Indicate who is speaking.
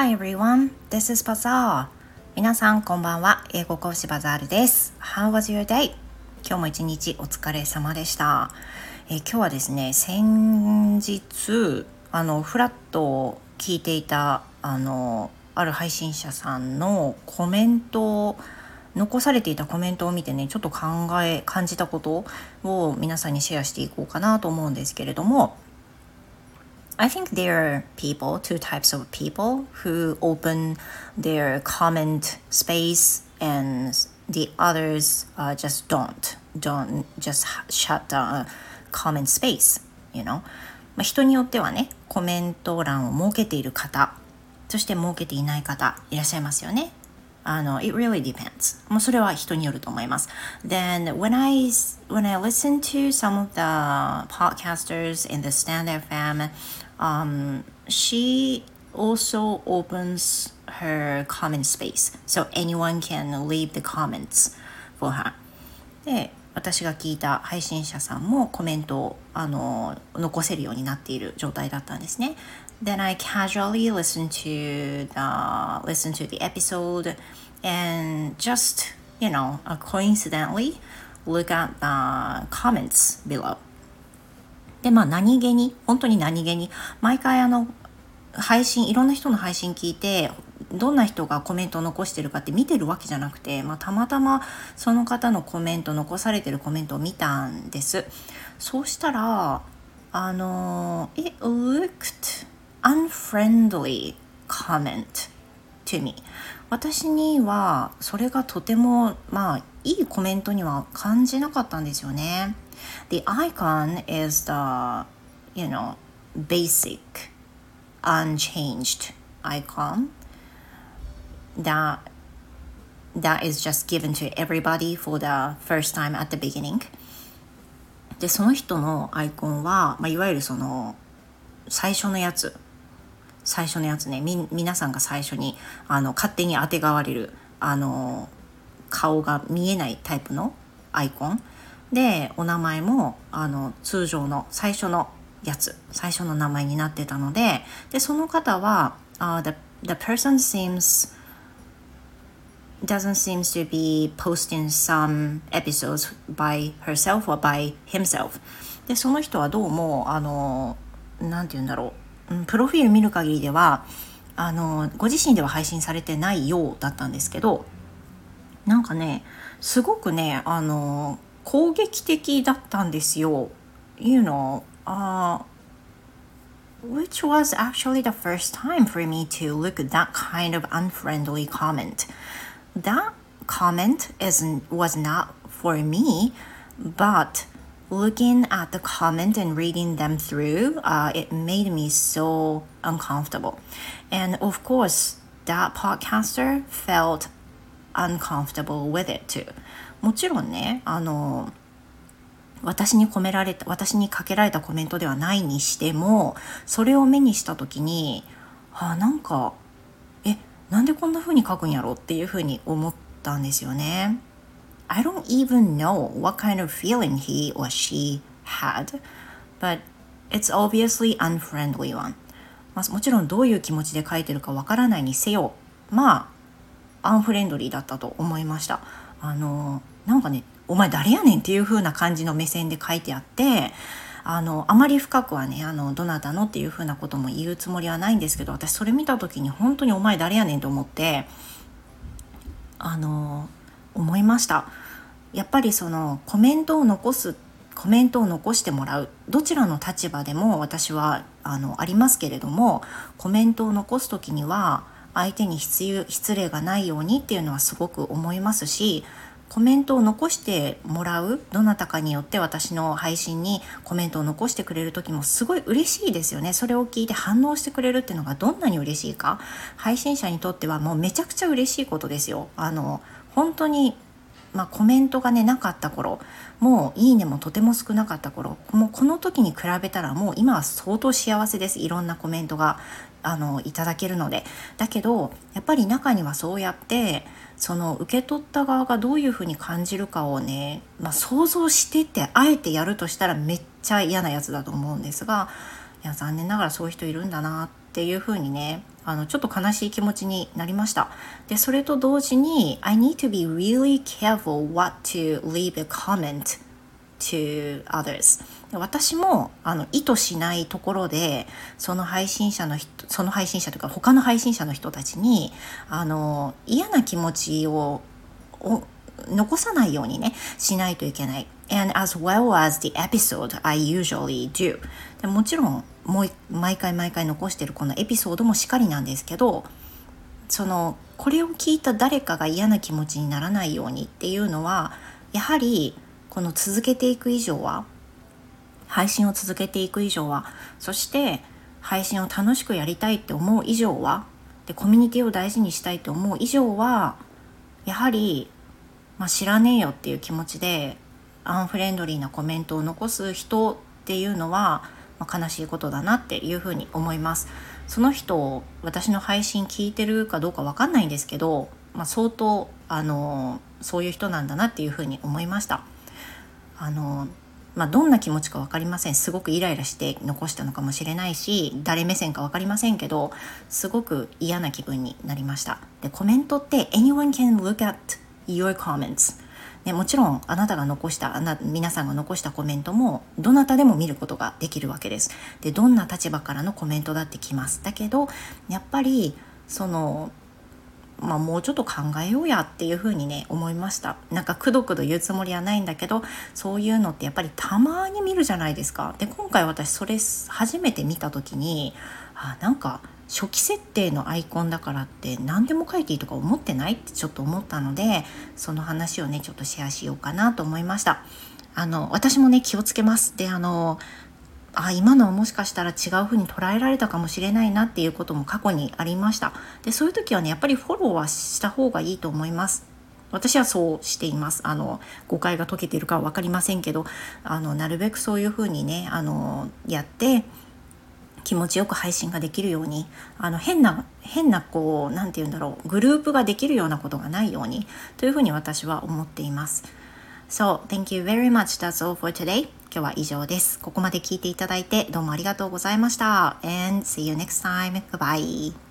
Speaker 1: Hi everyone, this is Bazaar. 皆さんこんばんは。英語講師バザールです。How was your day? 今日も一日お疲れ様でした。え今日はですね、先日、あの、フラット聞いていた、あの、ある配信者さんのコメントを残されていたコメントを見てねちょっと考え感じたことを皆さんにシェアしていこうかなと思うんですけれども I think there are people, two types of people who open their comment space and the others uh, just don't, don't just shut down comment space, you know. まあ、人によってはね、コメント欄を設けている方、そして設けていない方いらっしゃいますよね。あの、it really depends. もうそれは人によると思います。Then when I, when I listen to some of the podcasters in the Stand FM, um, she also opens her comment space. So anyone can leave the comments for her. で、私が聞いた配信者さんもコメントをあの残せるようになっている状態だったんですね。Then I casually listen to the listen to the episode and just you know coincidentally look at the comments below. でまあ何気に本当に何気に毎回あの配信いろんな人の配信聞いてどんな人がコメントを残してるかって見てるわけじゃなくて、まあ、たまたまその方のコメント残されてるコメントを見たんです。そうしたらあの It looked unfriendly comment to me. 私にはそれがとてもまあいいコメントには感じなかったんですよね。The icon is the you know basic unchanged icon that that is just given to everybody for the first time at the beginning でその人のアイコンは、まあ、いわゆるその最初のやつ最初のやつねみ皆さんが最初にあの勝手にあてがわれるあの顔が見えないタイプのアイコンでお名前もあの通常の最初のやつ最初の名前になってたのででその方は、uh, the, the person seems doesn't seem to be posting some episodes by herself or by himself. でその人はどうもあのなんて言うんだろう。プロフィール見る限りではあのご自身では配信されてないようだったんですけどなんかねすごくねあの攻撃的だったんですよ。You know, uh, which was actually the first time for me to look at that kind of unfriendly comment. That comment isn't was not for me, but looking at the comment and reading them through, uh, it made me so uncomfortable. And of course, that podcaster felt uncomfortable with it too. もちろんね、あの、私に込められた、私にかけられたコメントではないにしても、それを目にした時に、あ、なんか、え、なんでこんな風に書くんやろっていう風に思ったんですよね。I don't even know what kind of feeling he or she had, but it's obviously unfriendly one. まあ、もちろんどういう気持ちで書いてるかわからないにせよ、まあ、アンフレンドリーだったと思いました。あの、なんかね、お前誰やねんっていう風な感じの目線で書いてあって、あの、あまり深くはね、あの、どなたのっていう風なことも言うつもりはないんですけど、私それ見た時に本当にお前誰やねんと思って、あの、思いました。やっぱりそのコメントを残すコメントを残してもらう。どちらの立場でも私はあのありますけれどもコメントを残す時には相手に失失礼がないようにっていうのはすごく思いますしコメントを残してもらうどなたかによって私の配信にコメントを残してくれる時もすごい嬉しいですよね。それを聞いて反応してくれるっていうのがどんなに嬉しいか。配信者にとってはもうめちゃくちゃ嬉しいことですよ。あの本当にまあ、コメントがねなかった頃もういいねもとても少なかった頃もうこの時に比べたらもう今は相当幸せです。いろんなコメントがあのいただけるので。だけどやっぱり中にはそうやってその受け取った側がどういうふうに感じるかをね、まあ、想像しててあえてやるとしたらめっちゃ嫌なやつだと思うんですがいや残念ながらそういう人いるんだなってていうふうにねあのちょっと悲しい気持ちになりました。でそれと同時に I need to be really careful what to leave a comment to others. 私もあの意図しないところでその配信者の人その配信者というか他の配信者の人たちにあの嫌な気持ちを残さないようにねしないといけない。And as well as the episode I usually do でもちろんもう毎回毎回残してるこのエピソードもしかりなんですけどそのこれを聞いた誰かが嫌な気持ちにならないようにっていうのはやはりこの続けていく以上は配信を続けていく以上はそして配信を楽しくやりたいって思う以上はでコミュニティを大事にしたいって思う以上はやはり、まあ、知らねえよっていう気持ちでアンフレンドリーなコメントを残す人っていうのは、まあ、悲しいことだなっていうふうに思います。その人私の配信聞いてるかどうかわかんないんですけど、まあ、相当あのそういう人なんだなっていうふうに思いました。あのまあ、どんな気持ちか分かりませんすごくイライラして残したのかもしれないし誰目線か分かりませんけどすごく嫌な気分になりましたでコメントって anyone can look at your comments ね、もちろんあなたが残したあな皆さんが残したコメントもどなたでも見ることができるわけです。でどんな立場からのコメントだってきます。だけどやっぱりそのまあ、もうちょっと考えようやっていうふうにね思いました。なんかくどくど言うつもりはないんだけどそういうのってやっぱりたまに見るじゃないですか。で今回私それ初めて見た時にあなんか初期設定のアイコンだからって何でも書いていいとか思ってないってちょっと思ったのでその話をねちょっとシェアしようかなと思いました。あの私もね気をつけます。であのあ今のはもしかしたら違う風に捉えられたかもしれないなっていうことも過去にありました。でそういう時はねやっぱりフォローはした方がいいと思います。私はそうしています。あの誤解が解けているかは分かりませんけどあのなるべくそういう風にねあのやって気持ちよく配信ができるようにあの変な変なこう何て言うんだろうグループができるようなことがないようにというふうに私は思っています。So, thank you very much. That's all for today. 今日は以上です。ここまで聞いていただいてどうもありがとうございました。And see you next time. Goodbye.